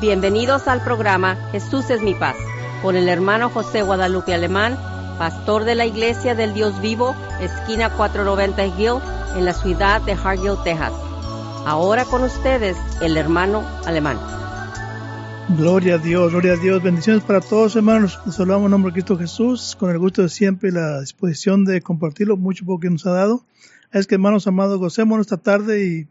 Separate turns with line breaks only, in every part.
Bienvenidos al programa Jesús es mi paz, con el hermano José Guadalupe Alemán, pastor de la Iglesia del Dios Vivo, esquina 490 Hill, en la ciudad de Hargill, Texas. Ahora con ustedes, el hermano Alemán.
Gloria a Dios, gloria a Dios. Bendiciones para todos, hermanos. Les hablamos en nombre de Cristo Jesús, con el gusto de siempre y la disposición de compartirlo mucho poco que nos ha dado. Es que, hermanos amados, gocemos esta tarde y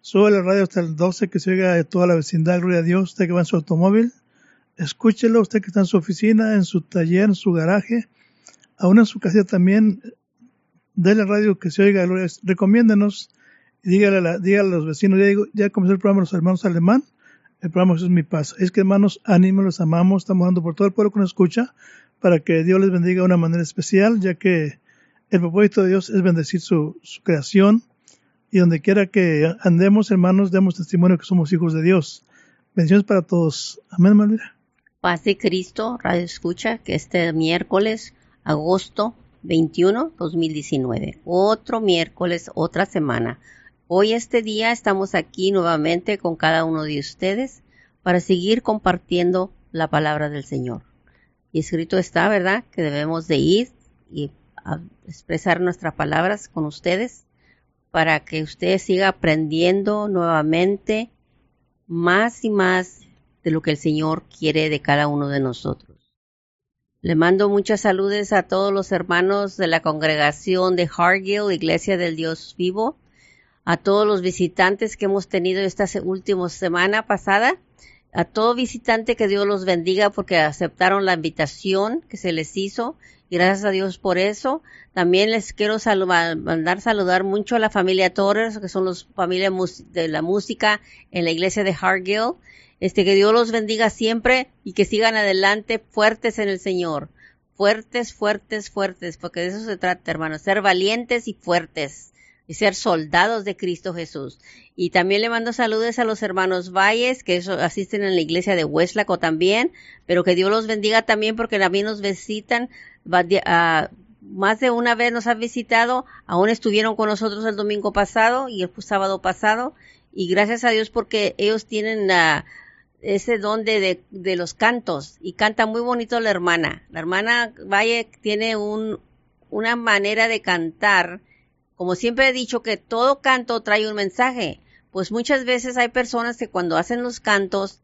Sube la radio hasta el 12 que se oiga de toda la vecindad, gloria a Dios. Usted que va en su automóvil, escúchelo. Usted que está en su oficina, en su taller, en su garaje, aún en su casa también, de la radio que se oiga, gloria a Recomiéndenos y dígale a, dígale a los vecinos. Ya, digo, ya comenzó el programa los hermanos alemán. El programa es mi paz. Es que hermanos, ánimo, los amamos. Estamos dando por todo el pueblo que nos escucha para que Dios les bendiga de una manera especial, ya que el propósito de Dios es bendecir su creación y donde quiera que andemos, hermanos, demos testimonio que somos hijos de Dios. Bendiciones para todos. Amén, Malvira.
Paz de Cristo, Radio Escucha, que este miércoles, agosto 21, 2019. Otro miércoles, otra semana. Hoy, este día, estamos aquí nuevamente con cada uno de ustedes para seguir compartiendo la palabra del Señor. Y escrito está, ¿verdad?, que debemos de ir y expresar nuestras palabras con ustedes para que usted siga aprendiendo nuevamente más y más de lo que el Señor quiere de cada uno de nosotros. Le mando muchas saludes a todos los hermanos de la congregación de Hargill, Iglesia del Dios Vivo, a todos los visitantes que hemos tenido esta última semana pasada, a todo visitante que Dios los bendiga porque aceptaron la invitación que se les hizo Gracias a Dios por eso. También les quiero mandar saludar mucho a la familia Torres, que son los familias de la música en la iglesia de Hargill. Este, que Dios los bendiga siempre y que sigan adelante fuertes en el Señor. Fuertes, fuertes, fuertes, porque de eso se trata, hermanos, ser valientes y fuertes y ser soldados de Cristo Jesús. Y también le mando saludos a los hermanos Valles, que asisten en la iglesia de Hueslaco también, pero que Dios los bendiga también porque también nos visitan más de una vez nos han visitado, aún estuvieron con nosotros el domingo pasado y el sábado pasado, y gracias a Dios porque ellos tienen uh, ese don de, de, los cantos y canta muy bonito la hermana. La hermana Valle tiene un, una manera de cantar, como siempre he dicho que todo canto trae un mensaje, pues muchas veces hay personas que cuando hacen los cantos,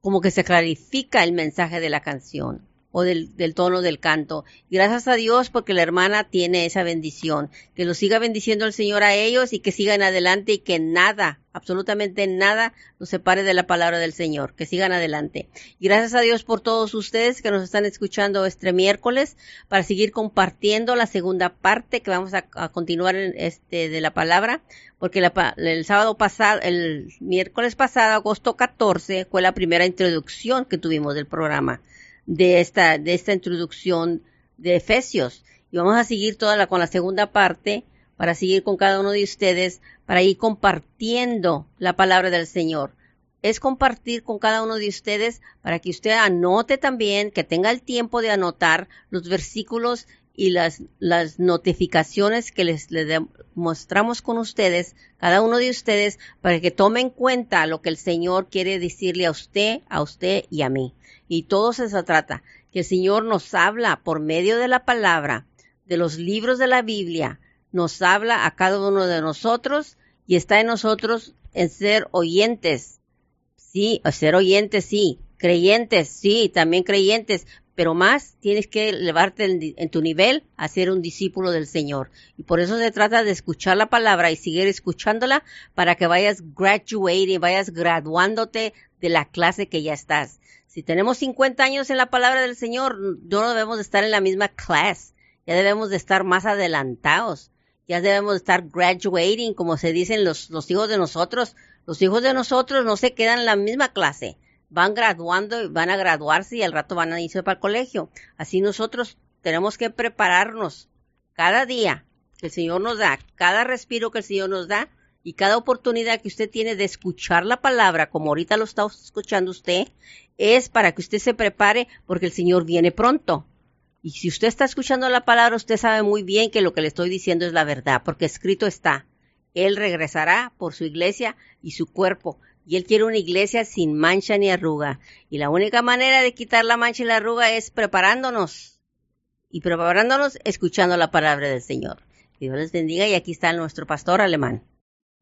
como que se clarifica el mensaje de la canción o del, tono del canto. Gracias a Dios porque la hermana tiene esa bendición. Que lo siga bendiciendo el Señor a ellos y que sigan adelante y que nada, absolutamente nada, nos separe de la palabra del Señor. Que sigan adelante. gracias a Dios por todos ustedes que nos están escuchando este miércoles para seguir compartiendo la segunda parte que vamos a, continuar en este, de la palabra. Porque el sábado pasado, el miércoles pasado, agosto 14, fue la primera introducción que tuvimos del programa de esta, de esta introducción de Efesios. Y vamos a seguir toda la, con la segunda parte para seguir con cada uno de ustedes, para ir compartiendo la palabra del Señor. Es compartir con cada uno de ustedes para que usted anote también, que tenga el tiempo de anotar los versículos y las, las notificaciones que les, les mostramos con ustedes, cada uno de ustedes, para que tomen en cuenta lo que el Señor quiere decirle a usted, a usted y a mí. Y todo se trata, que el Señor nos habla por medio de la palabra, de los libros de la Biblia, nos habla a cada uno de nosotros y está en nosotros en ser oyentes. Sí, ser oyentes, sí. Creyentes, sí, también creyentes, pero más tienes que elevarte en, tu nivel a ser un discípulo del Señor. Y por eso se trata de escuchar la palabra y seguir escuchándola para que vayas graduating, vayas graduándote de la clase que ya estás. Si tenemos 50 años en la palabra del Señor, no debemos de estar en la misma clase, ya debemos de estar más adelantados, ya debemos de estar graduating, como se dicen los, los hijos de nosotros. Los hijos de nosotros no se quedan en la misma clase, van graduando y van a graduarse y al rato van a irse para el colegio. Así nosotros tenemos que prepararnos cada día que el Señor nos da, cada respiro que el Señor nos da, y cada oportunidad que usted tiene de escuchar la palabra, como ahorita lo está escuchando usted, es para que usted se prepare porque el Señor viene pronto. Y si usted está escuchando la palabra, usted sabe muy bien que lo que le estoy diciendo es la verdad, porque escrito está, Él regresará por su iglesia y su cuerpo. Y Él quiere una iglesia sin mancha ni arruga. Y la única manera de quitar la mancha y la arruga es preparándonos. Y preparándonos escuchando la palabra del Señor. Dios les bendiga y aquí está nuestro pastor alemán.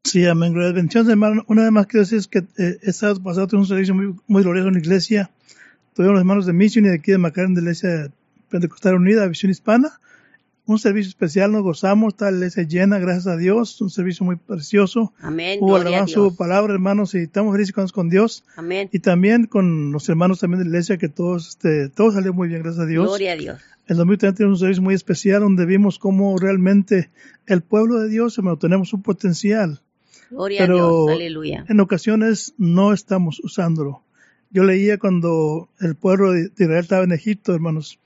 Sí, amén. Gracias. Bendiciones, hermano. Una vez más quiero decir que eh, he estado pasando un servicio muy, muy glorioso en la iglesia. Tuvimos los hermanos de Mission y de aquí de Macarena de la iglesia Pentecostal Unida, Visión Hispana. Un servicio especial, nos gozamos, está la iglesia llena, gracias a Dios. Un servicio muy precioso.
Amén.
Hubo
Gloria a
alabanza,
Dios.
hubo palabra, hermanos, y estamos felices con Dios.
Amén.
Y también con los hermanos también de la iglesia, que todos, este, todo salió muy bien, gracias a Dios.
Gloria a Dios.
El domingo también tenemos un servicio muy especial donde vimos cómo realmente el pueblo de Dios, hermano, tenemos un potencial.
Gloria a
Pero
Dios. Aleluya.
en ocasiones no estamos usándolo. Yo leía cuando el pueblo de de Israel estaba en Egipto, hermanos,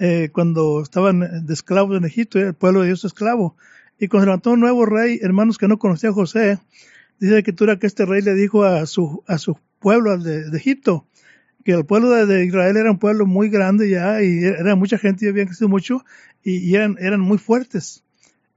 eh, cuando estaban de esclavos en Egipto, el pueblo de Dios esclavo. Y cuando se levantó un nuevo rey, hermanos que no conocía a José, dice la escritura que este rey le dijo a su, a su pueblo de, de Egipto, que el pueblo de, Israel era un pueblo muy grande ya, y era mucha gente, y habían crecido mucho, y, eran, eran muy fuertes.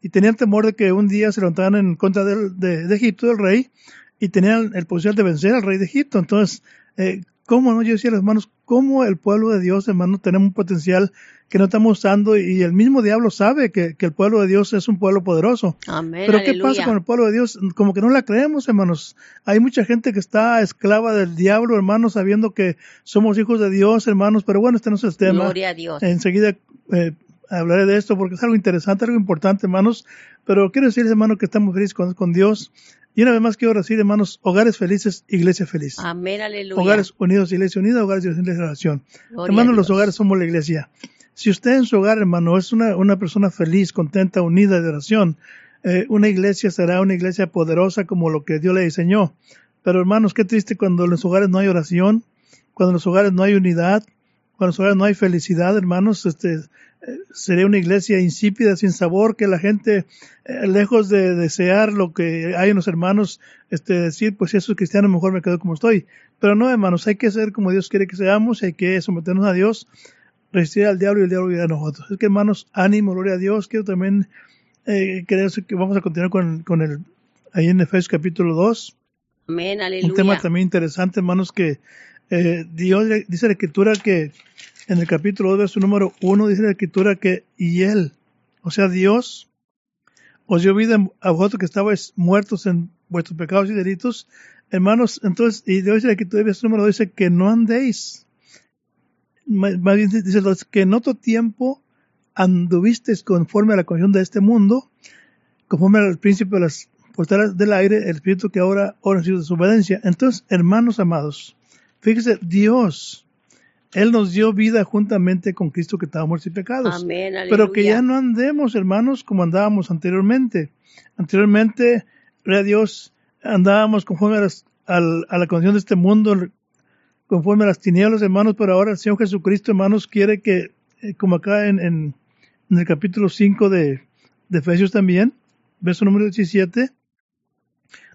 Y tenían temor de que un día se levantaran en contra de, de Egipto, del rey, y tenían el potencial de vencer al rey de Egipto. Entonces, eh, ¿cómo no? Yo decía hermanos, ¿cómo el pueblo de Dios, hermano, tenemos un potencial que no estamos usando? Y el mismo diablo sabe que, que el pueblo de Dios es un pueblo poderoso.
Amén.
Pero ¿qué pasa con el pueblo de Dios? Como que no la creemos, hermanos. Hay mucha gente que está esclava del diablo, hermanos, sabiendo que somos hijos de Dios, hermanos. Pero bueno, este no es el tema.
Gloria a Dios.
Enseguida eh, hablaré de esto porque es algo interesante, algo importante, hermanos. Pero quiero decirles, hermanos, que estamos felices con, con Dios. Y una vez más quiero decir, hermanos, hogares felices, iglesia feliz.
Amén. Aleluya.
Hogares unidos, iglesia unida, hogares de iglesia de oración.
Gloria
Hermanos, los hogares somos la iglesia. Si usted en su hogar, hermano, es una, una persona feliz, contenta, unida de oración, eh, una iglesia será una iglesia poderosa como lo que Dios le diseñó. Pero hermanos, qué triste cuando en los hogares no hay oración, cuando en los hogares no hay unidad, cuando en los hogares no hay felicidad, hermanos, este, sería una iglesia insípida, sin sabor, que la gente, eh, lejos de desear lo que hay en los hermanos, este, decir, pues si eso es cristiano, mejor me quedo como estoy. Pero no, hermanos, hay que ser como Dios quiere que seamos, hay que someternos a Dios, resistir al diablo y el diablo irá a nosotros. Es que, hermanos, ánimo, gloria a Dios. Quiero también, eh, que vamos a continuar con, con el, ahí en Efesios capítulo 2.
Amén.
Un
Aleluya.
tema también interesante, hermanos, que eh, Dios dice la escritura que en el capítulo 2, verso número 1, dice la escritura que y Él, o sea, Dios, os dio vida a vosotros que estabais muertos en vuestros pecados y delitos. Hermanos, entonces, y Dios dice la escritura, verso número 2, dice que no andéis. Más bien dice que en otro tiempo anduvisteis conforme a la condición de este mundo, conforme al príncipe de las potestades del aire, el espíritu que ahora ahora ha sido desobediencia. Entonces, hermanos amados, fíjese, Dios, Él nos dio vida juntamente con Cristo que estaba muertos y pecados.
Amén.
Pero que ya no andemos, hermanos, como andábamos anteriormente. Anteriormente, a Dios, andábamos conforme a, las- al- a la condición de este mundo, conforme a las tinieblas, hermanos, pero ahora el Señor Jesucristo, hermanos, quiere que, eh, como acá en, en- en el capítulo 5 de, de Efesios también, verso número 17,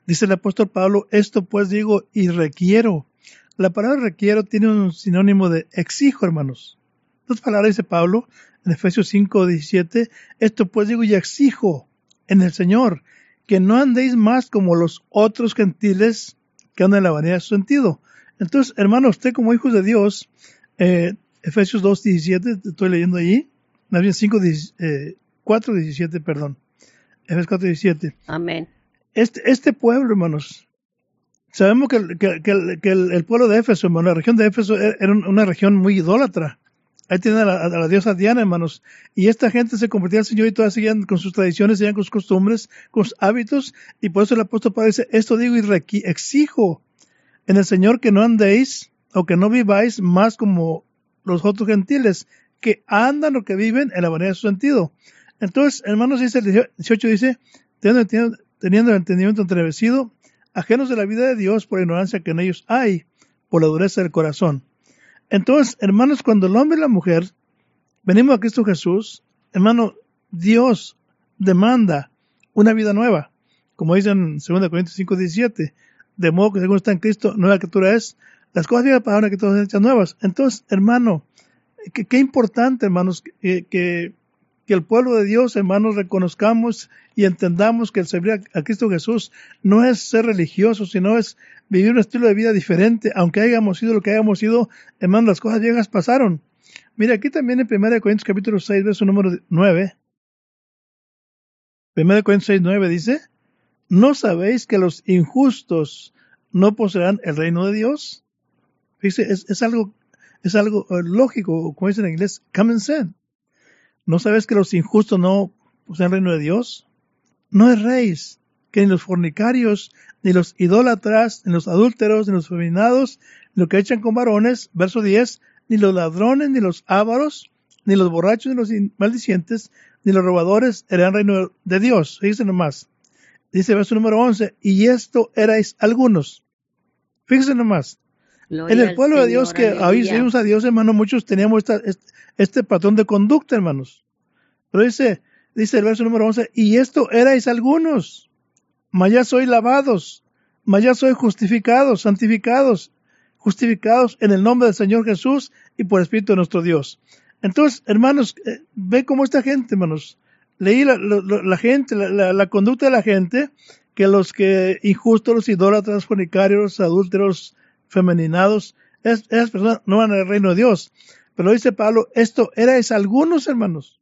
dice el apóstol Pablo, esto pues digo y requiero. La palabra requiero tiene un sinónimo de exijo, hermanos. Dos palabras dice Pablo en Efesios 5, 17, esto pues digo y exijo en el Señor, que no andéis más como los otros gentiles que andan en la vanidad de su sentido. Entonces, hermano, usted como hijos de Dios, eh, Efesios 2, 17, estoy leyendo allí, más bien 5, 10, eh, 4, 17, perdón. Efesios 4, 17.
Amén.
Este, este pueblo, hermanos, sabemos que, el, pueblo de Éfeso, hermano, la región de Éfeso era era una región muy idólatra. Ahí tienen a la, a la diosa Diana, hermanos. Y esta gente se convertía al Señor y todas seguían con sus tradiciones, seguían con sus costumbres, con sus hábitos. Y por eso el apóstol Pablo dice, esto digo y exijo en el Señor que no andéis o que no viváis más como los otros gentiles, que andan o que viven en la manera de su sentido. Entonces, hermanos, dice el 18, dice, teniendo- teniendo el entendimiento entrevecido, ajenos de la vida de Dios por la ignorancia que en ellos hay, por la dureza del corazón. Entonces, hermanos, cuando el hombre y la mujer venimos a Cristo Jesús, hermano, Dios demanda una vida nueva, como dice en 2 Corintios 5, 17, de modo que según está en Cristo, nueva criatura es, las cosas viejas pasaron que todas son hechas nuevas. Entonces, hermano, qué, importante, hermanos, que, que el pueblo de Dios, hermanos, reconozcamos y entendamos que el servir a, Cristo Jesús no es ser religioso, sino es vivir un estilo de vida diferente, aunque hayamos sido lo que hayamos sido, hermano, las cosas viejas pasaron. Mira, aquí también en 1 Corintios capítulo 6, verso número 9. 1 Corintios 6, 9 dice, ¿no sabéis que los injustos no poseerán el reino de Dios? Fíjese, es, algo, es algo eh, lógico, como dicen en inglés, common sense. ¿No sabes que los injustos no poseen reino de Dios? No es rey que ni los fornicarios, ni los idólatras, ni los adúlteros, ni los feminados, ni los que echan con varones, verso 10, ni los ladrones, ni los ávaros, ni los borrachos, ni los maldicientes, ni los robadores el reino de Dios. Fíjense nomás. Dice verso número 11, y esto erais algunos. Fíjense nomás. En el pueblo de Dios que hoy seguimos a Dios, hermano, muchos teníamos este, patrón de conducta, hermanos. Pero dice, dice el verso número 11, y esto erais algunos, mas ya soy lavados, mas ya soy justificados, santificados, justificados en el nombre del Señor Jesús y por el Espíritu de nuestro Dios. Entonces, hermanos, eh, ve cómo esta gente, hermanos, leí la, gente, la, conducta de la gente, que los que injustos, los idólatras, fornicarios, adúlteros, femeninados, esas personas no van al reino de Dios. Pero dice Pablo, esto erais algunos hermanos.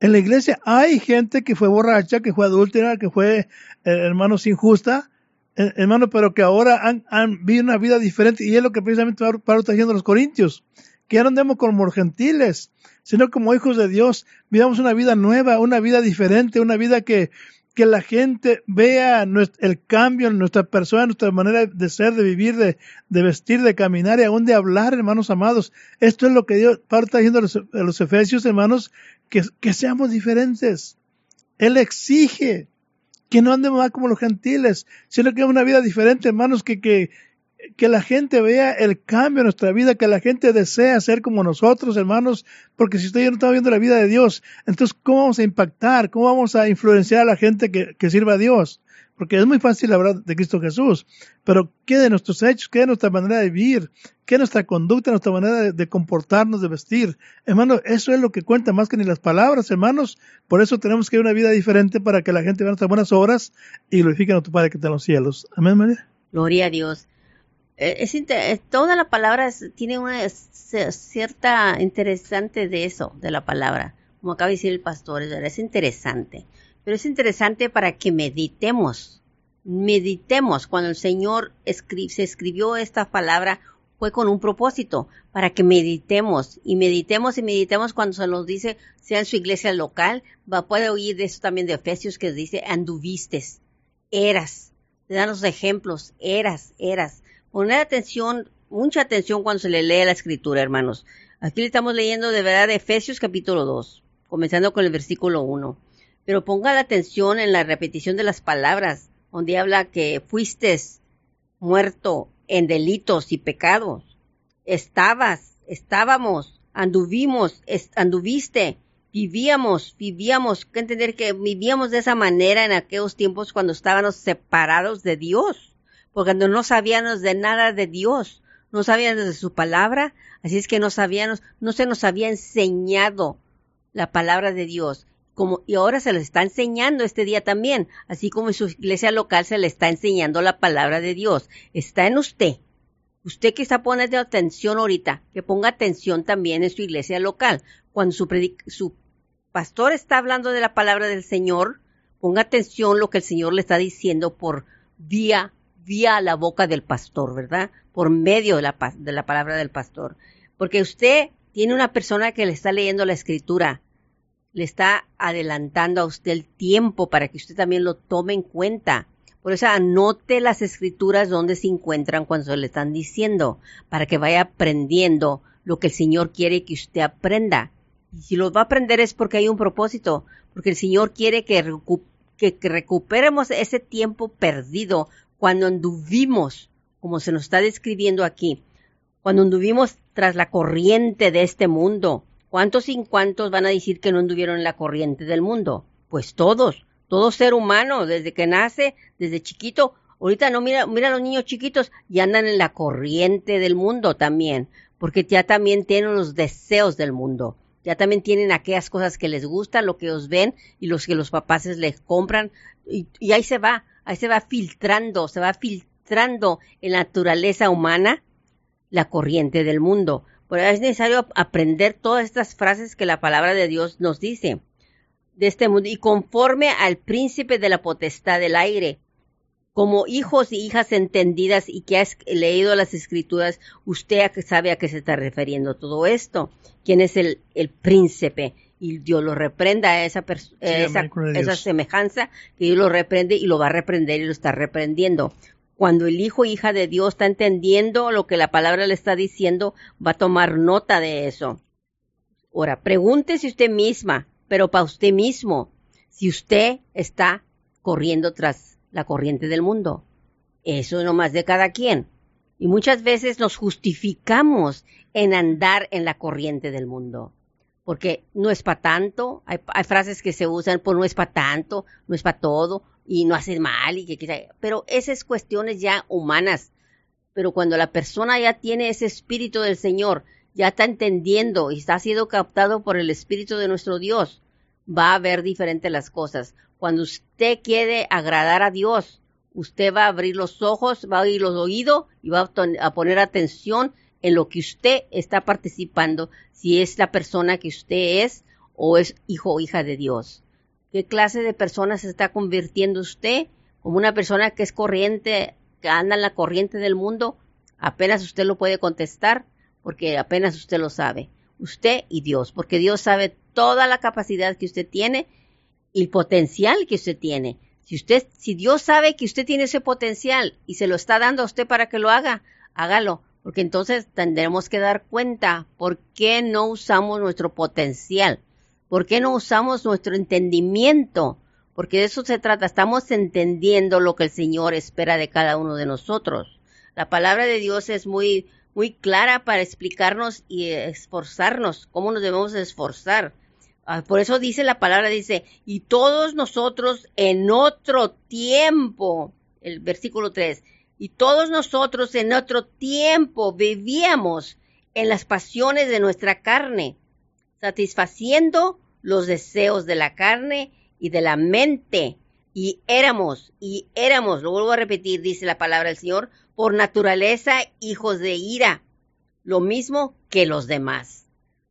En la iglesia hay gente que fue borracha, que fue adúltera, que fue, eh, hermanos, injusta, eh, hermano, pero que ahora han, han vivido una vida diferente. Y es lo que precisamente Pablo está diciendo a los corintios, que ya no andemos como gentiles, sino como hijos de Dios, vivamos una vida nueva, una vida diferente, una vida que, que la gente vea el cambio en nuestra persona, en nuestra manera de ser, de vivir, de, vestir, de caminar y aún de hablar, hermanos amados. Esto es lo que Dios, Pablo está diciendo a los, a los efesios, hermanos, que, que seamos diferentes. Él exige que no andemos más como los gentiles, sino que una vida diferente, hermanos, que, que, que la gente vea el cambio en nuestra vida, que la gente desea ser como nosotros, hermanos, porque si usted ya no está viendo la vida de Dios, entonces, ¿cómo vamos a impactar? ¿Cómo vamos a influenciar a la gente que, sirva a Dios? Porque es muy fácil hablar de Cristo Jesús, pero ¿qué de nuestros hechos? ¿Qué de nuestra manera de vivir? ¿Qué de nuestra conducta, nuestra manera de, comportarnos, de vestir? Hermano, eso es lo que cuenta más que ni las palabras, hermanos. Por eso tenemos que vivir una vida diferente para que la gente vea nuestras buenas obras y glorifiquen a tu Padre que está en los cielos. Amén, María.
Gloria a Dios. Eh, es, eh, toda la palabra tiene una cierta interesante de eso, de la palabra, como acaba de decir el pastor, es interesante, pero es interesante para que meditemos, meditemos, cuando el Señor se escribió esta palabra fue con un propósito, para que meditemos. Y meditemos y meditemos cuando se nos dice, sea en su iglesia local, va, puede oír de eso también de Efesios que dice, anduvistes, eras, te dan los ejemplos, eras, eras, Poner atención, mucha atención cuando se le lee la escritura, hermanos. Aquí le estamos leyendo de verdad Efesios capítulo 2, comenzando con el versículo 1. Pero ponga la atención en la repetición de las palabras, donde habla que fuiste muerto en delitos y pecados. Estabas, estábamos, anduvimos, anduviste, vivíamos, vivíamos, que entender que vivíamos de esa manera en aquellos tiempos cuando estábamos separados de Dios porque no sabíamos de nada de Dios, no sabíamos de su palabra, así es que no sabíamos, no se nos había enseñado la palabra de Dios. Como, y ahora se les está enseñando este día también, así como en su iglesia local se le está enseñando la palabra de Dios. Está en usted. Usted que está poniendo atención ahorita, que ponga atención también en su iglesia local. Cuando su, pastor está hablando de la palabra del Señor, ponga atención lo que el Señor le está diciendo por vía vía la boca del pastor, ¿verdad? Por medio de la, de la palabra del pastor. Porque usted tiene una persona que le está leyendo la escritura, le está adelantando a usted el tiempo para que usted también lo tome en cuenta. Por eso anote las escrituras donde se encuentran cuando le están diciendo, para que vaya aprendiendo lo que el Señor quiere que usted aprenda. Y si lo va a aprender es porque hay un propósito, porque el Señor quiere que, que recuperemos ese tiempo perdido cuando anduvimos, como se nos está describiendo aquí, cuando anduvimos tras la corriente de este mundo, ¿cuántos sin cuántos van a decir que no anduvieron en la corriente del mundo? Pues todos, todo ser humano, desde que nace, desde chiquito, ahorita no mira, mira a los niños chiquitos y andan en la corriente del mundo también, porque ya también tienen los deseos del mundo, ya también tienen aquellas cosas que les gustan, lo que ellos ven y los que los papás les compran, y ahí se va, ahí se va filtrando, se va arrastrando en la naturaleza humana la corriente del mundo. Por eso es necesario aprender todas estas frases que la palabra de Dios nos dice de este mundo y conforme al príncipe de la potestad del aire. Como hijos y hijas entendidas y que has leído las escrituras, usted sabe a qué se está refiriendo todo esto. ¿Quién es el, el príncipe? Y Dios lo reprenda a esa, esa, esa, semejanza, que Dios lo reprende y lo va a reprender y lo está reprendiendo. Cuando el hijo hija de Dios está entendiendo lo que la palabra le está diciendo, va a tomar nota de eso. Ahora, pregúntese usted misma, pero para usted mismo, si usted está corriendo tras la corriente del mundo. Eso no más de cada quien. Y muchas veces nos justificamos en andar en la corriente del mundo porque no es para tanto, hay, frases que se usan por no es para tanto, no es para todo, y no hace mal, y que, pero esas cuestiones ya humanas, pero cuando la persona ya tiene ese espíritu del Señor, ya está entendiendo y está siendo captado por el espíritu de nuestro Dios, va a ver diferente las cosas. Cuando usted quiere agradar a Dios, usted va a abrir los ojos, va a abrir los oídos y va a poner atención en lo que usted está participando, si es la persona que usted es o es hijo o hija de Dios. ¿Qué clase de persona se está convirtiendo usted? Como una persona que es corriente, que anda en la corriente del mundo, apenas usted lo puede contestar, porque apenas usted lo sabe. Usted y Dios, porque Dios sabe toda la capacidad que usted tiene y el potencial que usted tiene. Si usted, si Dios sabe que usted tiene ese potencial y se lo está dando a usted para que lo haga, hágalo, porque entonces tendremos que dar cuenta por qué no usamos nuestro potencial, por qué no usamos nuestro entendimiento, porque de eso se trata, estamos entendiendo lo que el Señor espera de cada uno de nosotros. La palabra de Dios es muy muy clara para explicarnos y esforzarnos, cómo nos debemos esforzar. Ah, por eso dice la palabra, dice, y todos nosotros en otro tiempo, el versículo 3, y todos nosotros en otro tiempo vivíamos en las pasiones de nuestra carne, satisfaciendo los deseos de la carne y de la mente. Y éramos, y éramos, lo vuelvo a repetir, dice la palabra del Señor, por naturaleza hijos de ira, lo mismo que los demás.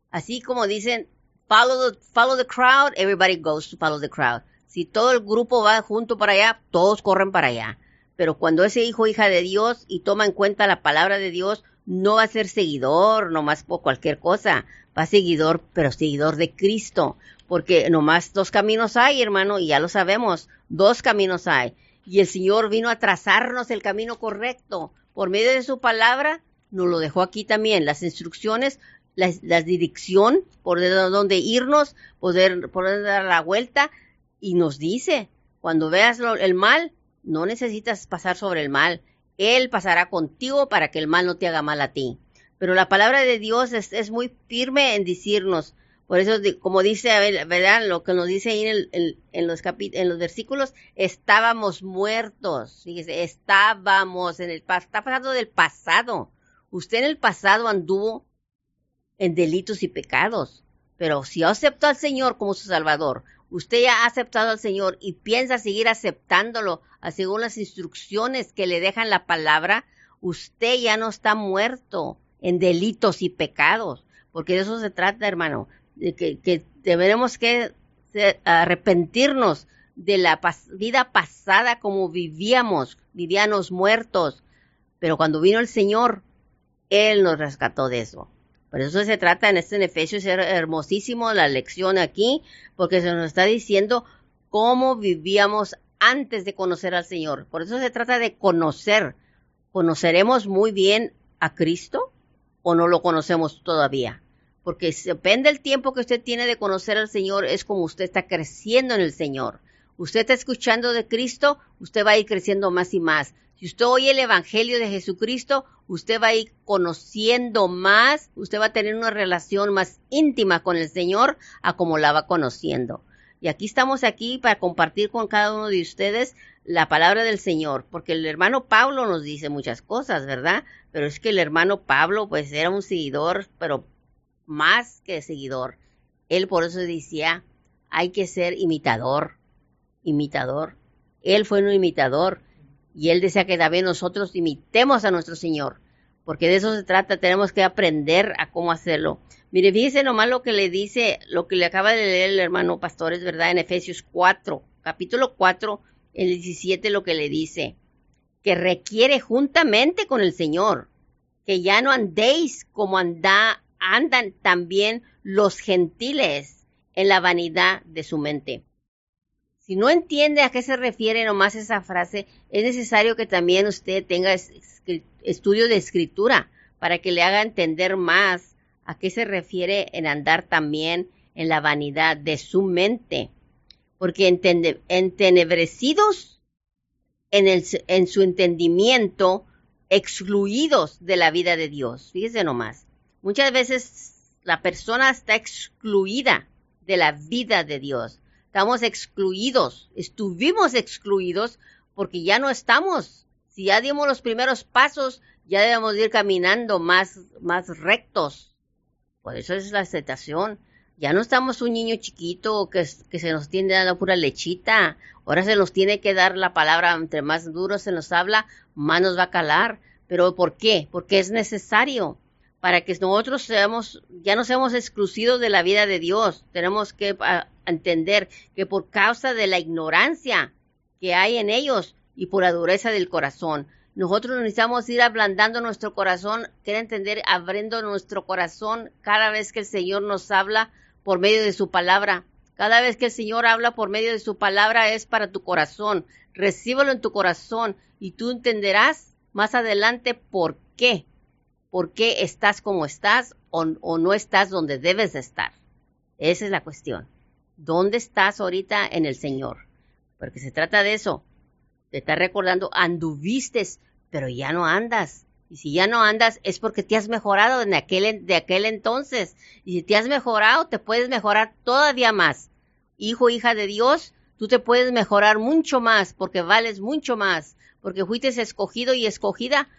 Así como dicen, follow the, follow the crowd, everybody goes to follow the crowd. Si todo el grupo va junto para allá, todos corren para allá pero cuando ese hijo hija de Dios y toma en cuenta la palabra de Dios, no va a ser seguidor nomás por cualquier cosa, va seguidor, pero seguidor de Cristo, porque nomás dos caminos hay, hermano, y ya lo sabemos, dos caminos hay. Y el Señor vino a trazarnos el camino correcto. Por medio de su palabra, nos lo dejó aquí también, las instrucciones, la, dirección, por dónde irnos, poder, poder dar la vuelta, y nos dice, cuando veas el mal, no necesitas pasar sobre el mal. Él pasará contigo para que el mal no te haga mal a ti. Pero la palabra de Dios es, muy firme en decirnos, por eso, como dice, ¿verdad? Lo que nos dice ahí en, los versículos, estábamos muertos. Estábamos en el está pasando del pasado. Usted en el pasado anduvo en delitos y pecados. Pero si aceptó al Señor como su Salvador, usted ya ha aceptado al Señor y piensa seguir aceptándolo según las instrucciones que le dejan la palabra, usted ya no está muerto en delitos y pecados, porque de eso se trata, hermano, de que, que que arrepentirnos de la vida pasada como vivíamos, vivíamos muertos, pero cuando vino el Señor, Él nos rescató de eso. Por eso se trata en este Efesios, es hermosísimo la lección aquí, porque se nos está diciendo cómo vivíamos antes de conocer al Señor. Por eso se trata de conocer. ¿Conoceremos muy bien a Cristo o no lo conocemos todavía? Porque depende del tiempo que usted tiene de conocer al Señor, es como usted está creciendo en el Señor. Usted está escuchando de Cristo, usted va a ir creciendo más y más. Si usted oye el Evangelio de Jesucristo, usted va a ir conociendo más, usted va a tener una relación más íntima con el Señor a como la va conociendo. Y aquí estamos aquí para compartir con cada uno de ustedes la palabra del Señor, porque el hermano Pablo nos dice muchas cosas, ¿verdad? Pero es que el hermano Pablo pues era un seguidor, pero más que seguidor. Él por eso decía, hay que ser imitador, imitador. Él fue un imitador Y él desea que también nosotros imitemos a nuestro Señor, porque de eso se trata, tenemos que aprender a cómo hacerlo. Mire, fíjese nomás lo que le dice, lo que le acaba de leer el hermano pastor, es verdad, en Efesios 4, capítulo 4, el 17, lo que le dice, que requiere juntamente con el Señor, que ya no andéis como anda, andan también los gentiles en la vanidad de su mente. Si no entiende a qué se refiere nomás esa frase, es necesario que también usted tenga estudio de escritura para que le haga entender más a qué se refiere en andar también en la vanidad de su mente. Porque entenebrecidos en, el, en su entendimiento, excluidos de la vida de Dios. Fíjese nomás. Muchas veces la persona está excluida de la vida de Dios. Estamos excluidos, estuvimos excluidos porque ya no estamos. Si ya dimos los primeros pasos, ya debemos ir caminando más, más rectos. Por eso es la aceptación. Ya no estamos un niño chiquito que, que se nos tiene dando pura lechita. Ahora se nos tiene que dar la palabra, entre más duro se nos habla, más nos va a calar. ¿Pero por qué? Porque es necesario para que nosotros seamos, ya no seamos exclusivos de la vida de Dios. Tenemos que ah, entender que por causa de la ignorancia que hay en ellos y por la dureza del corazón, nosotros necesitamos ir ablandando nuestro corazón, quiere entender, abriendo nuestro corazón cada vez que el Señor nos habla por medio de su palabra. Cada vez que el Señor habla por medio de su palabra es para tu corazón. Recíbelo en tu corazón y tú entenderás más adelante por qué por qué estás como estás o, no estás donde debes de estar. Esa es la cuestión. ¿Dónde estás ahorita en el Señor? Porque se trata de eso. Te está recordando, anduviste, pero ya no andas. Y si ya no andas es porque te has mejorado de aquel, de aquel entonces. Y si te has mejorado, te puedes mejorar todavía más. Hijo, hija de Dios, tú te puedes mejorar mucho más porque vales mucho más. Porque fuiste escogido y escogida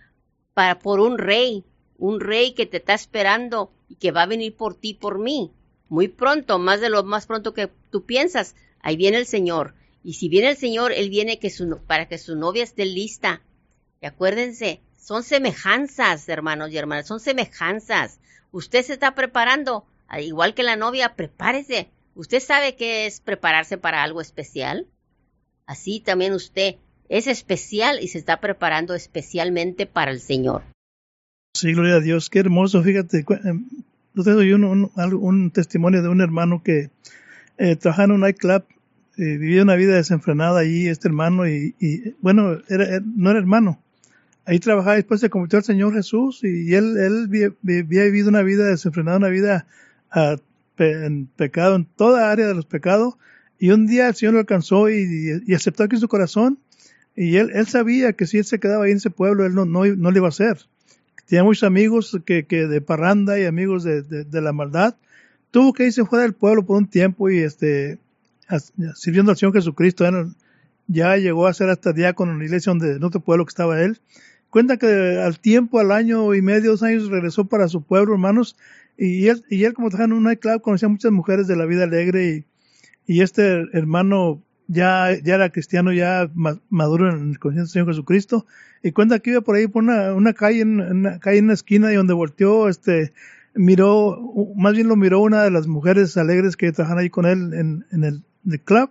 para, por un rey, un rey que te está esperando y que va a venir por ti, por mí. Muy pronto, más de lo más pronto que tú piensas, ahí viene el Señor. Y si viene el Señor, Él viene que para que su novia esté lista. Y acuérdense, son semejanzas, hermanos y hermanas, son semejanzas. Usted se está preparando, igual que la novia, prepárese. ¿Usted sabe qué es prepararse para algo especial? Así también usted es especial y se está preparando especialmente para el Señor.
Sí, gloria a Dios, qué hermoso. Fíjate, em, yo te doy un, testimonio de un hermano que eh, trabajaba en un nightclub, eh, vivía una vida desenfrenada allí, este hermano, y, bueno, era, no era hermano. Ahí trabajaba, después se convirtió al Señor Jesús y, él, él había, vivido una vida desenfrenada, una vida en pecado, en toda área de los pecados. Y un día el Señor lo alcanzó y, aceptó aquí en su corazón. Y él, él sabía que si él se quedaba ahí en ese pueblo, él no, no, no iba a hacer tenía muchos amigos que, de parranda y amigos de, de, la maldad. Tuvo que irse fuera del pueblo por un tiempo y este, sirviendo al Señor Jesucristo. Ya llegó a ser hasta diácono en la iglesia donde, en otro pueblo que estaba él. Cuenta que al tiempo, al año y medio, dos años, regresó para su pueblo, hermanos. Y él, y él como trabajaba en un nightclub, conocía a muchas mujeres de la vida alegre. Y, y este hermano ya, ya era cristiano, ya maduro en el conciencia del Señor Jesucristo y cuenta que iba por ahí por una, una calle, en una calle en una esquina y donde volteó, este, miró, más bien lo miró una de las mujeres alegres que trabajan ahí con él en, en el, club.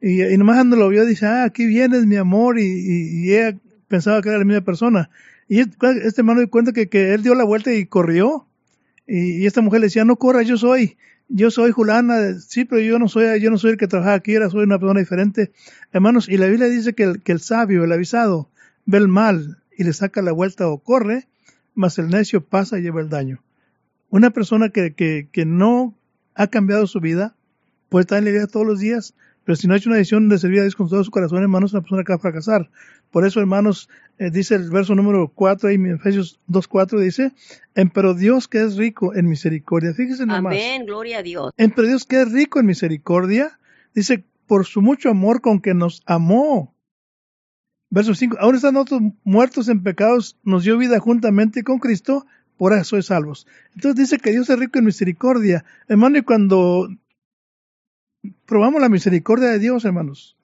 Y, y nomás cuando lo vio, dice, ah, aquí vienes, mi amor, y, ella pensaba que era la misma persona. Y este hermano dio cuenta que, que él dio la vuelta y corrió. Y, y, esta mujer le decía, no corra, yo soy, yo soy Julana, sí, pero yo no soy, yo no soy el que trabaja aquí, era soy una persona diferente. Hermanos, y la Biblia dice que el, sabio, el avisado, ve el mal y le saca la vuelta o corre, mas el necio pasa y lleva el daño. Una persona que, que, que no ha cambiado su vida puede estar en la vida todos los días, pero si no ha hecho una decisión de servir a Dios con todo su corazón, hermanos, una persona que va a fracasar. Por eso, hermanos, eh, dice el verso número 4, ahí en Efesios 2.4, dice, en pero Dios que es rico en misericordia. Fíjese nomás.
Amén, gloria a Dios.
En pero Dios que es rico en misericordia, dice, por su mucho amor con que nos amó Verso 5. Aún están nosotros muertos en pecados, nos dio vida juntamente con Cristo, por eso sois salvos. Entonces dice que Dios es rico en misericordia. Hermano, y cuando probamos la misericordia de Dios, hermanos,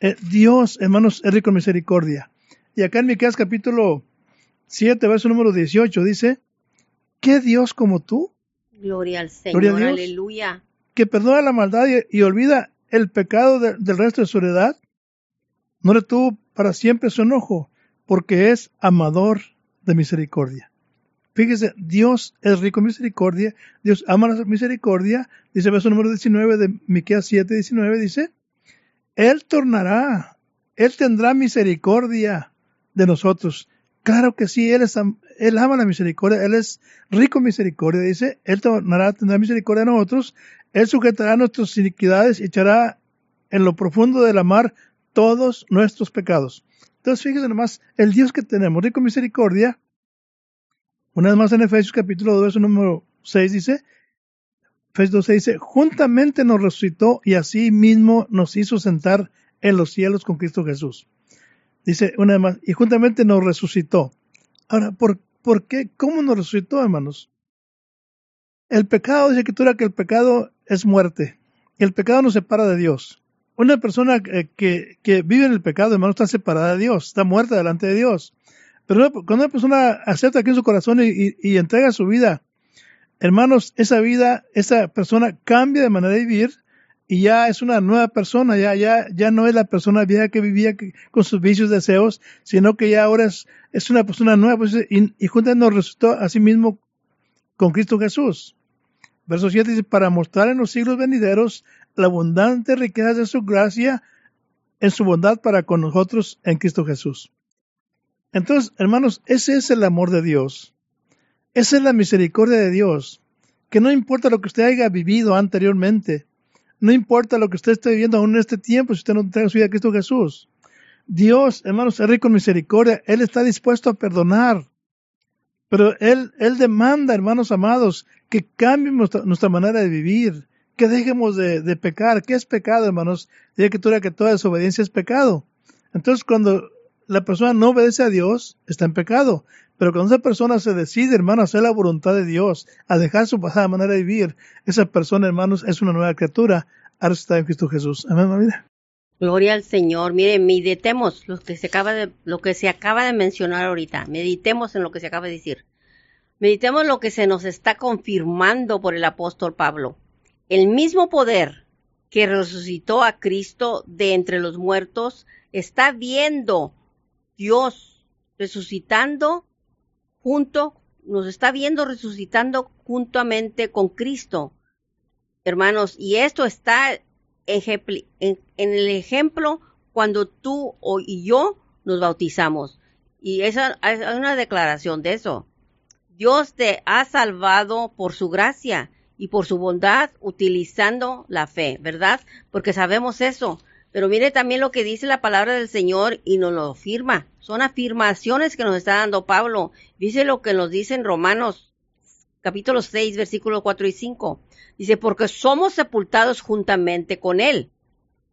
eh, Dios, hermanos, es rico en misericordia. Y acá en Miqueas capítulo 7, verso número 18 dice, ¿qué Dios como tú?
Gloria al Señor, aleluya.
Que perdona la maldad y, olvida el pecado del resto de su heredad. No le tuvo para siempre su enojo, porque es amador de misericordia. Fíjese, Dios es rico en misericordia, Dios ama la misericordia, dice verso número 19 de Miqueas 7, 19, dice, Él tornará, Él tendrá misericordia de nosotros. Claro que sí, Él, es, él ama la misericordia, Él es rico en misericordia, dice, Él tornará, tendrá misericordia de nosotros, Él sujetará nuestras iniquidades y echará en lo profundo de la mar todos nuestros pecados. Entonces, fíjense nomás, el Dios que tenemos, rico en misericordia, una vez más en Efesios capítulo 2, verso número 6 dice, Efesios 2 dice, juntamente nos resucitó y así mismo nos hizo sentar en los cielos con Cristo Jesús. Dice una vez más, y juntamente nos resucitó. Ahora, ¿por, ¿por qué? ¿Cómo nos resucitó, hermanos? El pecado, dice Escritura que el pecado es muerte. El pecado nos separa de Dios. Una persona que, que, vive en el pecado, hermano, está separada de Dios, está muerta delante de Dios. Pero cuando una persona acepta aquí en su corazón y, entrega su vida, hermanos, esa vida, esa persona cambia de manera de vivir y ya es una nueva persona, ya, ya, ya no es la persona vieja que vivía con sus vicios, deseos, sino que ya ahora es, es una persona nueva pues, y, y nos resultó a sí mismo con Cristo Jesús. Verso 7 dice, para mostrar en los siglos venideros la abundante riqueza de su gracia en su bondad para con nosotros en Cristo Jesús. Entonces, hermanos, ese es el amor de Dios. Esa es la misericordia de Dios. Que no importa lo que usted haya vivido anteriormente, no importa lo que usted esté viviendo aún en este tiempo, si usted no entrega su vida a Cristo Jesús. Dios, hermanos, es rico en misericordia. Él está dispuesto a perdonar. Pero Él, Él demanda, hermanos amados, que cambien nuestra, manera de vivir, que dejemos de, pecar. ¿Qué es pecado, hermanos? Dice que que toda desobediencia es pecado. Entonces, cuando la persona no obedece a Dios, está en pecado. Pero cuando esa persona se decide, hermano, a hacer la voluntad de Dios, a dejar su pasada manera de vivir, esa persona, hermanos, es una nueva criatura. Ahora está en Cristo Jesús. Amén, mamita.
Gloria al Señor. Mire, meditemos lo que se acaba de, lo que se acaba de mencionar ahorita. Meditemos en lo que se acaba de decir. Meditemos lo que se nos está confirmando por el apóstol Pablo. El mismo poder que resucitó a Cristo de entre los muertos está viendo Dios resucitando junto, nos está viendo resucitando juntamente con Cristo. Hermanos, y esto está en, el ejemplo cuando tú y yo nos bautizamos. Y esa hay una declaración de eso. Dios te ha salvado por su gracia y por su bondad utilizando la fe, ¿verdad? Porque sabemos eso. Pero mire también lo que dice la palabra del Señor y nos lo afirma. Son afirmaciones que nos está dando Pablo. Dice lo que nos dice en Romanos capítulo 6, versículos 4 y 5. Dice, porque somos sepultados juntamente con Él.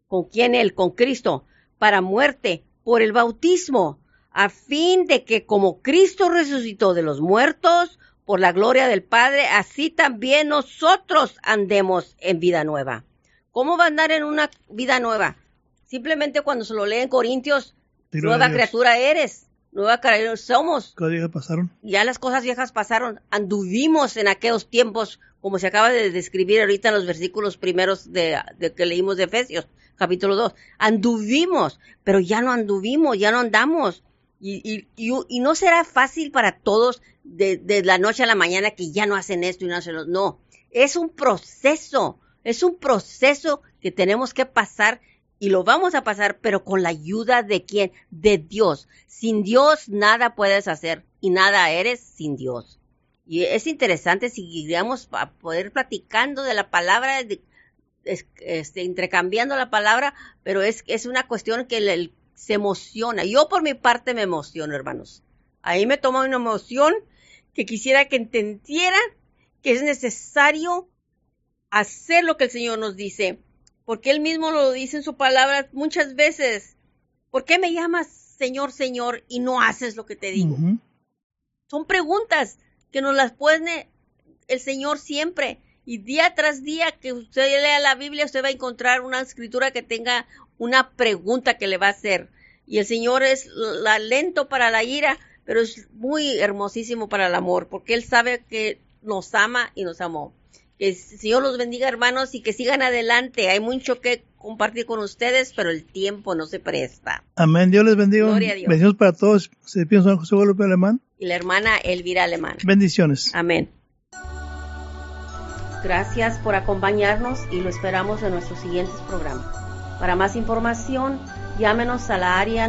¿Con quién Él? Con Cristo. Para muerte por el bautismo, a fin de que como Cristo resucitó de los muertos por la gloria del Padre, así también nosotros andemos en vida nueva. ¿Cómo va a andar en una vida nueva? Simplemente cuando se lo lee en Corintios, nueva criatura eres, nueva criatura somos.
¿Qué pasaron?
Ya las cosas viejas pasaron. Anduvimos en aquellos tiempos, como se acaba de describir ahorita en los versículos primeros de, que leímos de Efesios, capítulo 2. Anduvimos, pero ya no anduvimos, ya no andamos. Y, y, no será fácil para todos de, de, la noche a la mañana que ya no hacen esto y no hacen lo No, es un proceso, es un proceso que tenemos que pasar y lo vamos a pasar, pero con la ayuda de quién? De Dios. Sin Dios nada puedes hacer y nada eres sin Dios. Y es interesante si a poder platicando de la palabra, este, intercambiando la palabra, pero es, es una cuestión que se emociona. Yo por mi parte me emociono, hermanos. Ahí me toma una emoción que quisiera que entendieran que es necesario hacer lo que el Señor nos dice porque Él mismo lo dice en su palabra muchas veces. ¿Por qué me llamas Señor, Señor y no haces lo que te digo? Son preguntas que nos las pone el Señor siempre. Y día tras día que usted lea la Biblia, usted va a encontrar una escritura que tenga una pregunta que le va a hacer. Y el Señor es la, lento para la ira, pero es muy hermosísimo para el amor, porque Él sabe que nos ama y nos amó. Que el Señor los bendiga, hermanos, y que sigan adelante. Hay mucho que compartir con ustedes, pero el tiempo no se presta.
Amén. Dios les bendiga. Bendiciones para todos. Se piensa José Guadalupe Alemán.
Y la hermana Elvira Alemán.
Bendiciones.
Amén. Gracias por acompañarnos y lo esperamos en nuestros siguientes programas. Para más información, llámenos a la área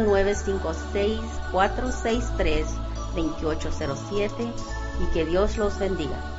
956-463-2807 y que Dios los bendiga.